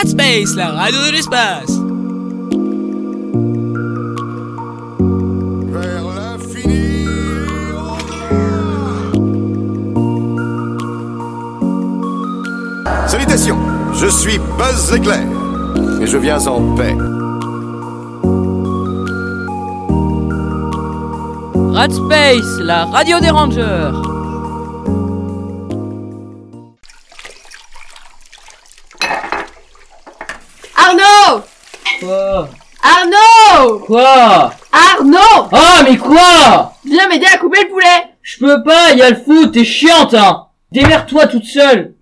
Radspace, la radio de l'espace. Vers l'infini. Salutations, je suis Buzz Éclair et je viens en paix. Radspace, la radio des rangers. Arnaud Quoi Arnaud Ah mais quoi Viens m'aider à couper le poulet Je peux pas, y a le foot, t'es chiante hein Démerde-toi toute seule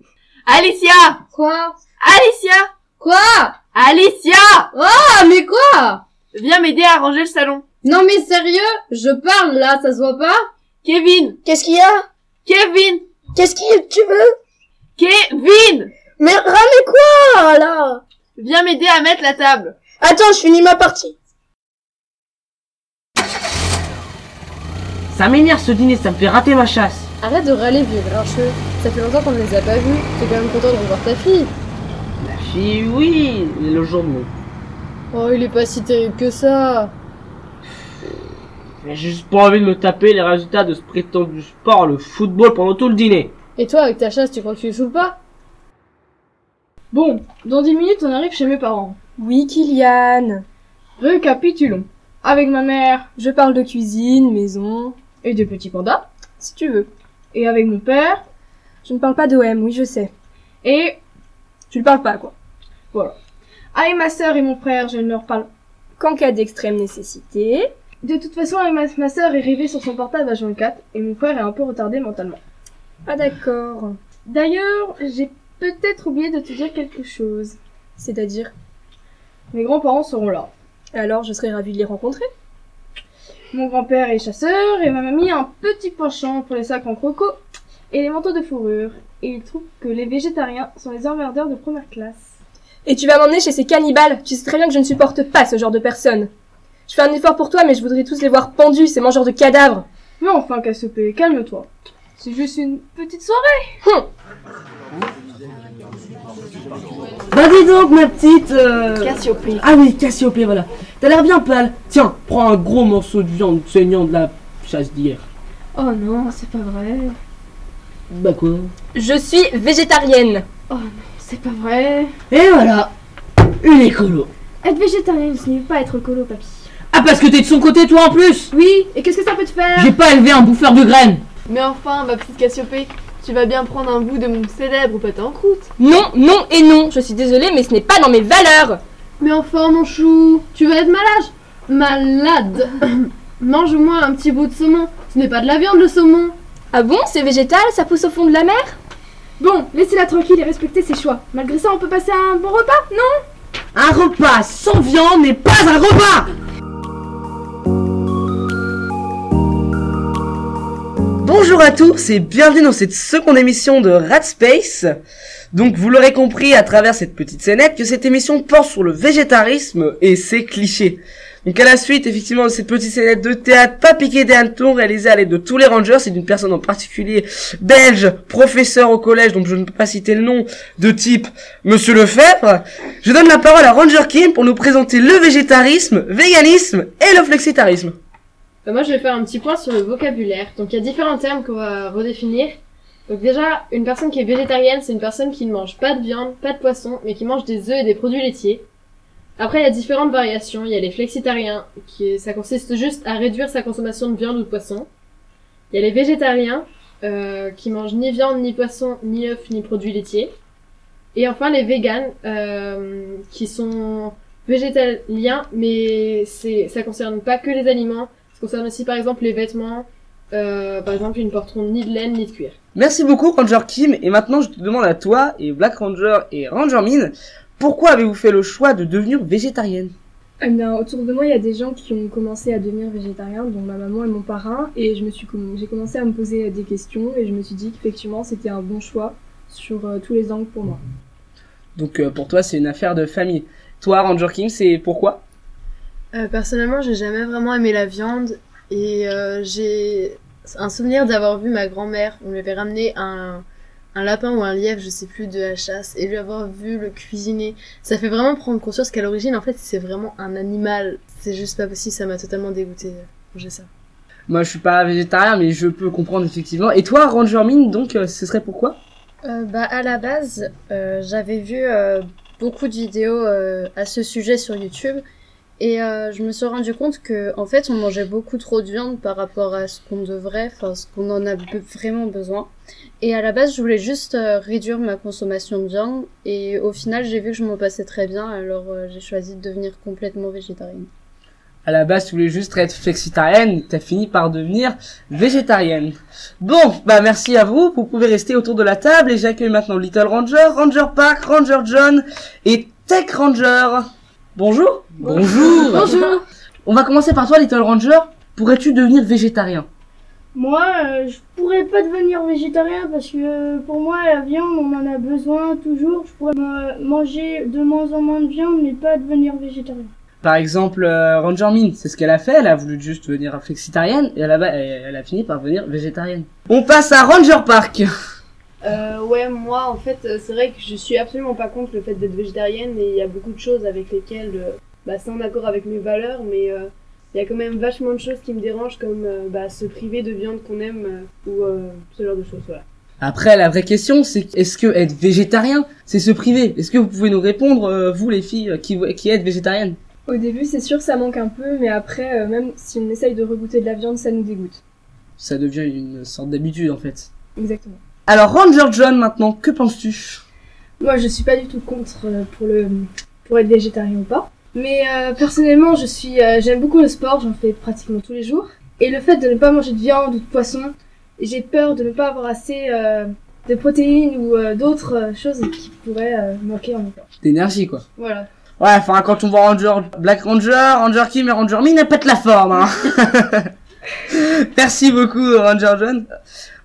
Alicia Quoi Alicia Quoi Alicia Ah, mais quoi Viens m'aider à ranger le salon. Non mais sérieux Je parle là, ça se voit pas Kevin Qu'est-ce qu'il y a Kevin Qu'est-ce que tu veux Kevin Mais ramez quoi là Viens m'aider à mettre la table. Attends, je finis ma partie. Ça m'énerve ce dîner, ça me fait rater ma chasse Arrête de râler, vieux grincheux. Ça fait longtemps qu'on ne les a pas vus. T'es quand même content de revoir ta fille. La fille, oui, mais le jour de mon... Oh, il est pas si terrible que ça. J'ai juste pas envie de me taper les résultats de ce prétendu sport, le football, pendant tout le dîner. Et toi, avec ta chasse, tu crois que tu les saoules pas? Bon, dans 10 minutes, on arrive chez mes parents. Oui, Kylian. Récapitulons. Avec ma mère Je parle de cuisine, maison, et de petits pandas. si tu veux. Et avec mon père. Je ne parle pas d'OM, oui, je sais. Et Tu ne parles pas, quoi. avec ma sœur et mon frère, je ne leur parle. Qu'en cas d'extrême nécessité. De toute façon, ma, ma sœur est rêvée sur son portable à 24 et mon frère est un peu retardé mentalement. Ah d'accord. D'ailleurs, j'ai peut-être oublié de te dire quelque chose. C'est-à-dire? Mes grands-parents seront là. Alors, je serais ravie de les rencontrer. Mon grand-père est chasseur et ma mamie a un petit penchant pour les sacs en croco et les manteaux de fourrure. Et il trouve que les végétariens sont les emmerdeurs de première classe. Et tu vas m'emmener chez ces cannibales Tu sais très bien que je ne supporte pas ce genre de personnes. Je fais un effort pour toi, mais je voudrais tous les voir pendus, ces mangeurs de cadavres. Mais enfin, Cassiopée, calme-toi. C'est juste une petite soirée. Bah dis donc ma petite... euh, Cassiopée. Ah oui, Cassiopée, voilà. T'as l'air bien pâle. Tiens, prends un gros morceau de viande saignant de la chasse d'hier. Oh non, c'est pas vrai. Bah quoi? Je suis végétarienne. C'est pas vrai. Et voilà, une écolo. Être végétarien, ce n'est pas être colo, papy. Ah parce que t'es de son côté toi en plus? Oui, et qu'est-ce que ça peut te faire? J'ai pas élevé un bouffeur de graines. Mais enfin, ma petite Cassiopée, tu vas bien prendre un bout de mon célèbre pâté en croûte. Non, non et non. Je suis désolée, mais ce n'est pas dans mes valeurs. Mais enfin, mon chou, tu vas être malade? Malade Mange au moins un petit bout de saumon. Ce n'est pas de la viande, le saumon. Ah bon, c'est végétal Ça pousse au fond de la mer? Bon, laissez-la tranquille et respectez ses choix. Malgré ça, on peut passer un bon repas, non? Un repas sans viande n'est pas un repas Bonjour à tous et bienvenue dans cette seconde émission de Rat Space. Donc vous l'aurez compris à travers cette petite scénette que cette émission porte sur le végétarisme et ses clichés. Donc à la suite effectivement de cette petite scénette de théâtre pas piqué des hannetons réalisée à l'aide de tous les rangers et d'une personne en particulier belge, professeur au collège dont je ne peux pas citer le nom, de type Monsieur Lefebvre, je donne la parole à Ranger Kim pour nous présenter le végétarisme, véganisme et le flexitarisme. Bah, moi, je vais faire un petit point sur le vocabulaire. Donc, il y a différents termes qu'on va redéfinir. Donc, déjà, une personne qui est végétarienne, c'est une personne qui ne mange pas de viande, pas de poisson, mais qui mange des œufs et des produits laitiers. Après, il y a différentes variations. Il y a les flexitariens, qui ça consiste juste à réduire sa consommation de viande ou de poisson. Il y a les végétariens, euh, qui mangent ni viande, ni poisson, ni œufs, ni produits laitiers. Et enfin, les véganes, euh, qui sont végétaliens, mais c'est, ça concerne pas que les aliments, concerne aussi par exemple les vêtements. Euh, par exemple, ils ne porteront ni de laine ni de cuir. Merci beaucoup Ranger Kim et maintenant je te demande à toi et Black Ranger et Ranger Min, pourquoi avez-vous fait le choix de devenir végétarienne? Eh bien, autour de moi, il y a des gens qui ont commencé à devenir végétariens, dont ma maman et mon parrain, et je me suis, comm- j'ai commencé à me poser des questions, et je me suis dit qu'effectivement, c'était un bon choix sur euh, tous les angles pour moi. Donc euh, pour toi c'est une affaire de famille. Toi Ranger Kim c'est pourquoi? Euh, personnellement, j'ai jamais vraiment aimé la viande et euh, j'ai un souvenir d'avoir vu ma grand-mère. On lui avait ramené un, un lapin ou un lièvre, je sais plus, de la chasse, et lui avoir vu le cuisiner, ça fait vraiment prendre conscience qu'à l'origine, en fait, c'est vraiment un animal. C'est juste pas possible, ça m'a totalement dégoûté de manger ça. Moi, je suis pas végétarien, mais je peux comprendre effectivement. Et toi, Ranger Mine, donc, euh, ce serait pourquoi? Euh, bah, à la base, euh, j'avais vu euh, beaucoup de vidéos euh, à ce sujet sur YouTube et euh, je me suis rendu compte que en fait on mangeait beaucoup trop de viande par rapport à ce qu'on devrait, enfin ce qu'on en a vraiment besoin. Et à la base, je voulais juste euh, réduire ma consommation de viande et au final, j'ai vu que je m'en passais très bien, alors euh, j'ai choisi de devenir complètement végétarienne. À la base, tu voulais juste être flexitarienne, t'as fini par devenir végétarienne. Bon, bah merci à vous, vous pouvez rester autour de la table et j'accueille maintenant Little Ranger, Ranger Park, Ranger John et Tech Ranger. Bonjour Bonjour Bonjour On va commencer par toi Little Ranger. Pourrais-tu devenir végétarien? Moi, euh, je pourrais pas devenir végétarien parce que euh, pour moi, la viande, on en a besoin toujours. Je pourrais euh, manger de moins en moins de viande, mais pas devenir végétarien. Par exemple, euh, Ranger Min, c'est ce qu'elle a fait, elle a voulu juste devenir flexitarienne et elle, elle a fini par devenir végétarienne. On passe à Ranger Park. Euh, ouais, moi en fait, euh, c'est vrai que je suis absolument pas contre le fait d'être végétarienne et il y a beaucoup de choses avec lesquelles euh, bah, c'est en accord avec mes valeurs, mais euh, il y a quand même vachement de choses qui me dérangent comme euh, bah, se priver de viande qu'on aime euh, ou euh, ce genre de choses, voilà. Après, la vraie question, c'est est-ce que être végétarien, c'est se priver? Est-ce que vous pouvez nous répondre, euh, vous les filles, qui, qui êtes végétariennes? Au début, c'est sûr, ça manque un peu, mais après, euh, même si on essaye de regoûter de la viande, ça nous dégoûte. Ça devient une sorte d'habitude en fait. Exactement. Alors Ranger John maintenant, que penses-tu? Moi, je suis pas du tout contre euh, pour le pour être végétarien ou pas. Mais euh, personnellement, je suis euh, j'aime beaucoup le sport, j'en fais pratiquement tous les jours. Et le fait de ne pas manger de viande ou de poisson, j'ai peur de ne pas avoir assez euh, de protéines ou euh, d'autres choses qui pourraient euh, manquer en mon corps. D'énergie quoi. Voilà. Ouais, enfin quand on voit Ranger Black Ranger, Ranger Kim et Ranger Min, elle pète la forme. Hein. Merci beaucoup Ranger John.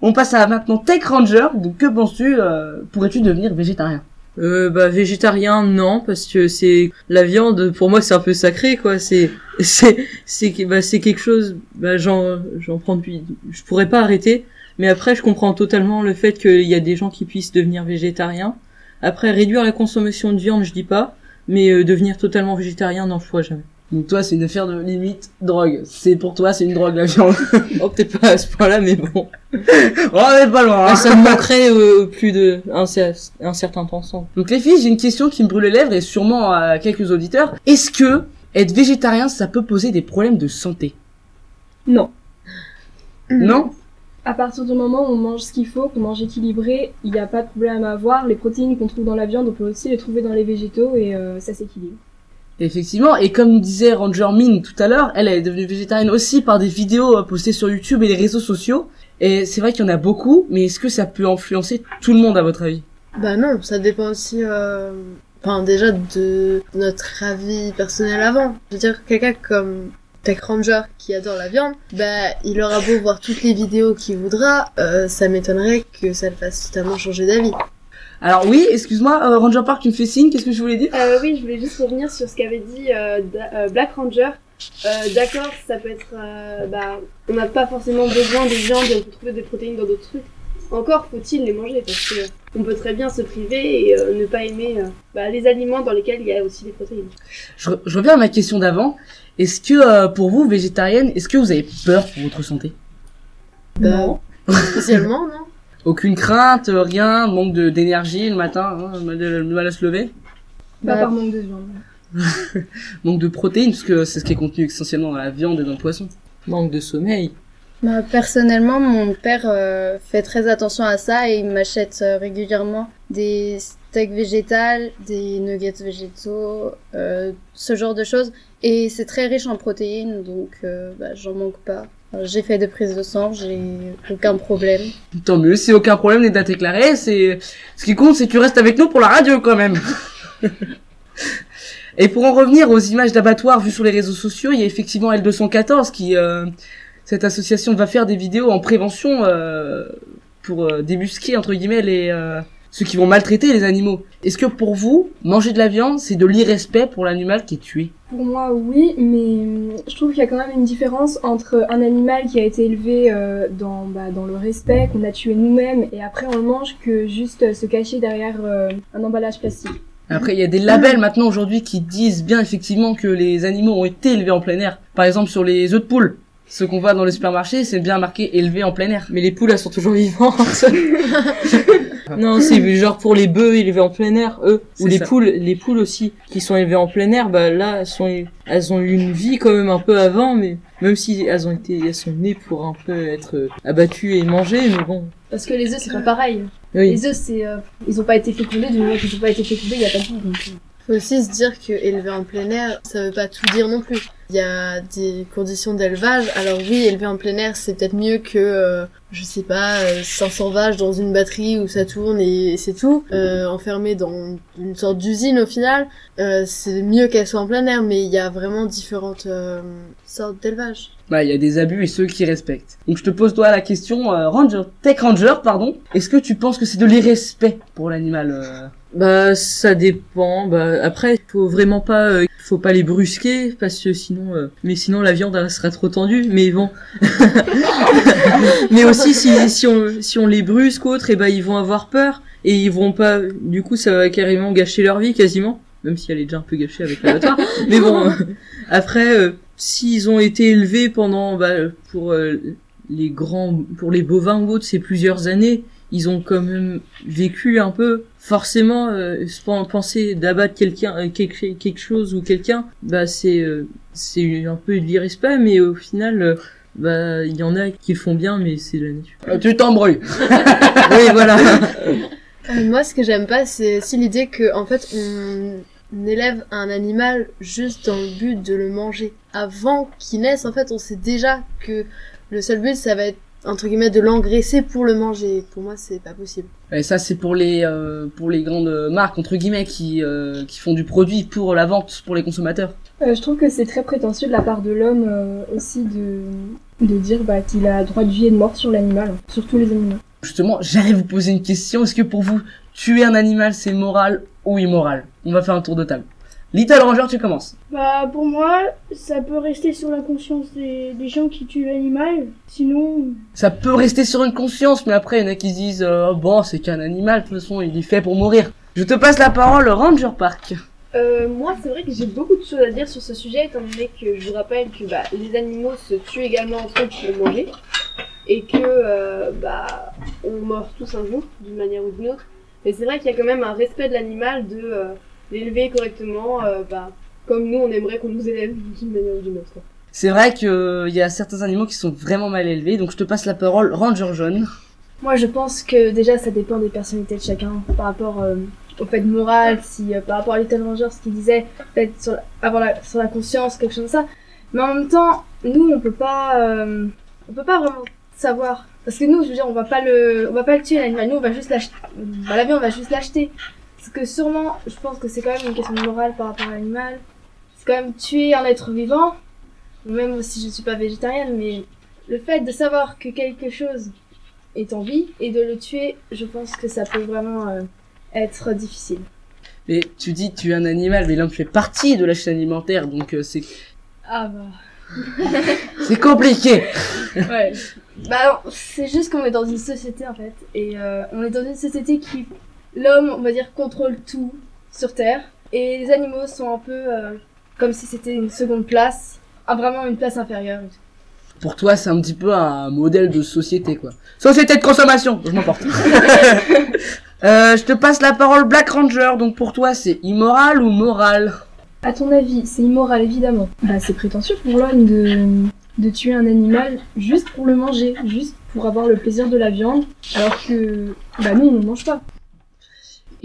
On passe à maintenant Tech Ranger. Donc que penses-tu euh, Pourrais-tu devenir végétarien? Euh, bah végétarien non parce que c'est la viande pour moi c'est un peu sacré quoi. C'est c'est c'est bah c'est quelque chose bah j'en j'en prends depuis je pourrais pas arrêter. Mais après je comprends totalement le fait qu'il y a des gens qui puissent devenir végétariens. Après réduire la consommation de viande je dis pas. Mais euh, devenir totalement végétarien non je jamais Donc toi c'est une affaire de limite drogue. C'est pour toi c'est une drogue la viande. oh peut-être pas à ce point là mais bon oh on est pas loin. hein. Ah, ça me manquerait euh, plus de un, cer- un certain temps sans Donc les filles, j'ai une question qui me brûle les lèvres et sûrement à quelques auditeurs. Est-ce que être végétarien, ça peut poser des problèmes de santé? Non. Non? À partir du moment où on mange ce qu'il faut, qu'on mange équilibré, il n'y a pas de problème à avoir. Les protéines qu'on trouve dans la viande, on peut aussi les trouver dans les végétaux et euh, ça s'équilibre. Effectivement, et comme disait Ranger Min tout à l'heure, elle est devenue végétarienne aussi par des vidéos euh, postées sur YouTube et les réseaux sociaux. Et c'est vrai qu'il y en a beaucoup, mais est-ce que ça peut influencer tout le monde à votre avis? Bah non, ça dépend aussi, euh... enfin déjà de notre avis personnel avant. Je veux dire, quelqu'un comme Tech Ranger qui adore la viande, bah il aura beau voir toutes les vidéos qu'il voudra, euh, ça m'étonnerait que ça le fasse totalement changer d'avis. Alors oui, excuse-moi, euh, Ranger Park, tu me fais signe, qu'est-ce que je voulais dire? Euh, oui, je voulais juste revenir sur ce qu'avait dit euh, euh, Black Ranger. Euh, D'accord, ça peut être. euh, bah, on n'a pas forcément besoin de viande et on peut trouver des protéines dans d'autres trucs. Encore faut-il les manger parce que on peut très bien se priver et euh, ne pas aimer euh, bah, les aliments dans lesquels il y a aussi des protéines. je, je reviens à ma question d'avant. Est-ce que euh, pour vous, végétarienne, est-ce que vous avez peur pour votre santé? Bah, spécialement, non Aucune crainte, euh, rien, manque de d'énergie le matin, hein, mal, de- mal à se lever Pas Bah, par manque de viande. Manque de protéines, parce que c'est ce qui est contenu essentiellement dans la viande et dans le poisson. manque de sommeil Bah, personnellement, mon père euh, fait très attention à ça et il m'achète euh, régulièrement des steaks végétales, des nuggets végétaux, euh, ce genre de choses. Et c'est très riche en protéines, donc euh, bah, j'en manque pas. Alors, J'ai fait des prises de sang, j'ai aucun problème. Tant mieux, si aucun problème n'est à déclarer, c'est ce qui compte, c'est que tu restes avec nous pour la radio quand même. Et pour en revenir aux images d'abattoirs vues sur les réseaux sociaux, il y a effectivement L214 qui, euh, cette association va faire des vidéos en prévention euh, pour euh, débusquer entre guillemets les euh, ceux qui vont maltraiter les animaux. Est-ce que pour vous, manger de la viande, c'est de l'irrespect pour l'animal qui est tué? Pour moi, oui, mais euh, je trouve qu'il y a quand même une différence entre un animal qui a été élevé euh, dans, bah, dans le respect, qu'on a tué nous-mêmes, et après on le mange, que juste euh, se cacher derrière euh, un emballage plastique. Après, il y a des labels maintenant aujourd'hui qui disent bien effectivement que les animaux ont été élevés en plein air. Par exemple, sur les œufs de poule. Ceux qu'on voit dans le supermarché, c'est bien marqué élevé en plein air. Mais les poules, elles sont toujours vivantes. non, c'est genre pour les bœufs élevés en plein air, eux. Ou les ça. poules, les poules aussi, qui sont élevées en plein air, bah là, elles sont, elles ont eu une vie quand même un peu avant, mais même si elles ont été, elles sont nées pour un peu être abattues et mangées, mais bon. Parce que les œufs, c'est pas pareil. Oui. Les œufs, c'est, euh, ils ont pas été fécondés, du moment qu'ils ont pas été fécondés, il y a pas de vie. Donc, euh. Faut aussi se dire que élever en plein air, ça veut pas tout dire non plus. Il y a des conditions d'élevage. Alors oui, élever en plein air, c'est peut-être mieux que, euh, je sais pas, euh, 500 vaches dans une batterie où ça tourne et c'est tout. Euh, enfermé dans une sorte d'usine au final, euh, c'est mieux qu'elle soit en plein air, mais il y a vraiment différentes euh, sortes d'élevage. Bah, il y a des abus et ceux qui respectent. Donc je te pose toi la question, euh, Ranger, Tech Ranger, pardon. Est-ce que tu penses que c'est de l'irrespect pour l'animal euh Bah ça dépend. Bah après, faut vraiment pas, euh, faut pas les brusquer parce que sinon, euh, mais sinon la viande elle sera trop tendue. Mais bon. mais aussi si si on si on les brusque autres, et ben ils vont avoir peur et ils vont pas. Du coup, ça va carrément gâcher leur vie quasiment. Même si elle est déjà un peu gâchée avec l'abattoir. mais bon. euh, après, euh, s'ils ont été élevés pendant bah, pour euh, les grands, pour les bovins ou autres, c'est plusieurs années ils ont quand même vécu un peu forcément euh, se pen- penser d'abattre quelqu'un euh, quelque, quelque chose ou quelqu'un bah c'est euh, c'est un peu de l'irrespect mais au final euh, bah il y en a qui font bien mais c'est la nature Euh, Tu t'embrouilles. oui voilà moi, ce que j'aime pas, c'est aussi l'idée que, en fait, on on élève un animal juste dans le but de le manger. Avant qu'il naisse, en fait, on sait déjà que le seul but, ça va être entre guillemets de l'engraisser pour le manger. Pour moi, c'est pas possible. Et ça c'est pour les euh, pour les grandes marques entre guillemets qui euh, qui font du produit pour la vente pour les consommateurs. Euh, je trouve que c'est très prétentieux de la part de l'homme euh, aussi de, de dire bah, qu'il a droit de vie et de mort sur l'animal, sur tous les animaux. Justement, j'allais vous poser une question. Est-ce que pour vous, tuer un animal, c'est moral ou immoral? On va faire un tour de table. Little Ranger, tu commences. Bah, pour moi, ça peut rester sur la conscience des, des gens qui tuent l'animal. Sinon, Ça peut rester sur une conscience, mais après, il y en a qui se disent euh, Oh, bon, c'est qu'un animal, de toute façon, il est fait pour mourir. Je te passe la parole, Ranger Park. Euh, moi, c'est vrai que j'ai beaucoup de choses à dire sur ce sujet, étant donné que je vous rappelle que bah, les animaux se tuent également entre eux pour manger, et que euh, bah, on meurt tous un jour, d'une manière ou d'une autre. Mais c'est vrai qu'il y a quand même un respect de l'animal, de euh, l'élever correctement, euh, bah, comme nous, on aimerait qu'on nous élève d'une manière ou d'une autre. C'est vrai qu'il y a certains animaux qui sont vraiment mal élevés, donc je te passe la parole, Ranger Jaune. Moi, je pense que déjà, ça dépend des personnalités de chacun par rapport euh, au fait moral, si euh, par rapport à Little Ranger, ce qu'il disait, peut-être sur, la- avoir la, sur la conscience, quelque chose comme ça. Mais en même temps, nous, on peut pas, euh, on peut pas vraiment savoir, parce que nous, je veux dire, on va pas le, on va pas le tuer l'animal, nous, on va juste l'acheter. Bah, on va juste l'acheter. Parce que sûrement, je pense que c'est quand même une question de morale par rapport à l'animal. C'est quand même tuer un être vivant, même si je suis pas végétarienne, mais le fait de savoir que quelque chose est en vie et de le tuer, je pense que ça peut vraiment euh, être difficile. Mais tu dis tuer un animal, mais l'homme fait partie de la chaîne alimentaire, donc euh, c'est Ah bah. c'est compliqué. ouais. Bah non, c'est juste qu'on est dans une société en fait. Et euh, on est dans une société qui. L'homme, on va dire, contrôle tout sur Terre. Et les animaux sont un peu euh, comme si c'était une seconde place. Ah, vraiment une place inférieure. Pour toi, c'est un petit peu un modèle de société, quoi. Société de consommation, je m'emporte. euh, je te passe la parole Black Ranger, donc pour toi, c'est immoral ou moral? À ton avis, c'est immoral évidemment. Bah, c'est prétentieux pour l'homme de, de tuer un animal juste pour le manger, juste pour avoir le plaisir de la viande, alors que bah nous on ne mange pas.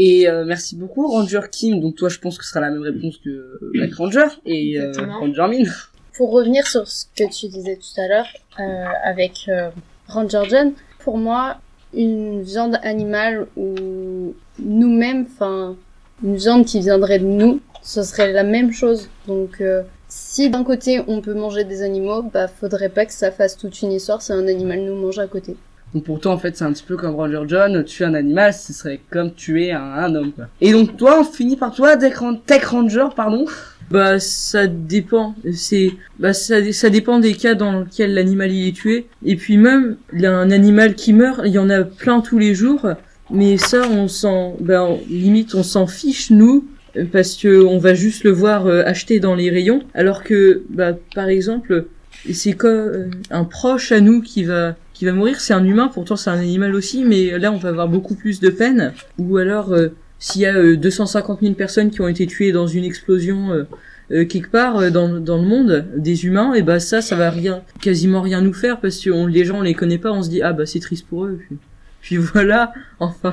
Et euh, merci beaucoup, Ranger Kim. Donc toi, je pense que ce sera la même réponse que euh, Black Ranger et euh. Ranger Min. Pour revenir sur ce que tu disais tout à l'heure euh, avec euh, Ranger John, pour moi, une viande animale ou nous-mêmes, enfin, une viande qui viendrait de nous, ce serait la même chose. Donc, euh, si d'un côté on peut manger des animaux, bah faudrait pas que ça fasse toute une histoire si un animal nous mange à côté. Donc pour toi, en fait, c'est un petit peu comme Roger John, tuer un animal, ce serait comme tuer un, un homme, quoi. Et donc toi, on finit par toi, Tech Ran- Tech Ranger, pardon. Bah ça dépend. C'est bah ça, ça dépend des cas dans lesquels l'animal il est tué. Et puis même il y a un animal qui meurt, il y en a plein tous les jours. Mais ça on s'en bah on- limite on s'en fiche nous parce que on va juste le voir euh, acheter dans les rayons. Alors que bah par exemple c'est comme euh, un proche à nous qui va qui va mourir, c'est un humain, pourtant c'est un animal aussi, mais là on va avoir beaucoup plus de peine. Ou alors euh, s'il y a euh, 250 000 personnes qui ont été tuées dans une explosion euh, euh, quelque part euh, dans, dans le monde, des humains, et bah ça, ça va rien, quasiment rien nous faire parce que on, les gens on les connaît pas, on se dit ah bah c'est triste pour eux. Puis, puis voilà, enfin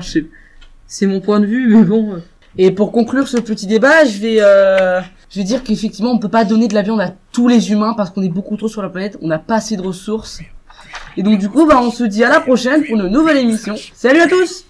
c'est mon point de vue, mais bon. euh, Et pour conclure ce petit débat, je vais, je vais dire qu'effectivement, on peut pas donner de la viande à tous les humains parce qu'on est beaucoup trop sur la planète, on n'a pas assez de ressources. Et donc du coup, bah, on se dit à la prochaine pour une nouvelle émission. Salut à tous!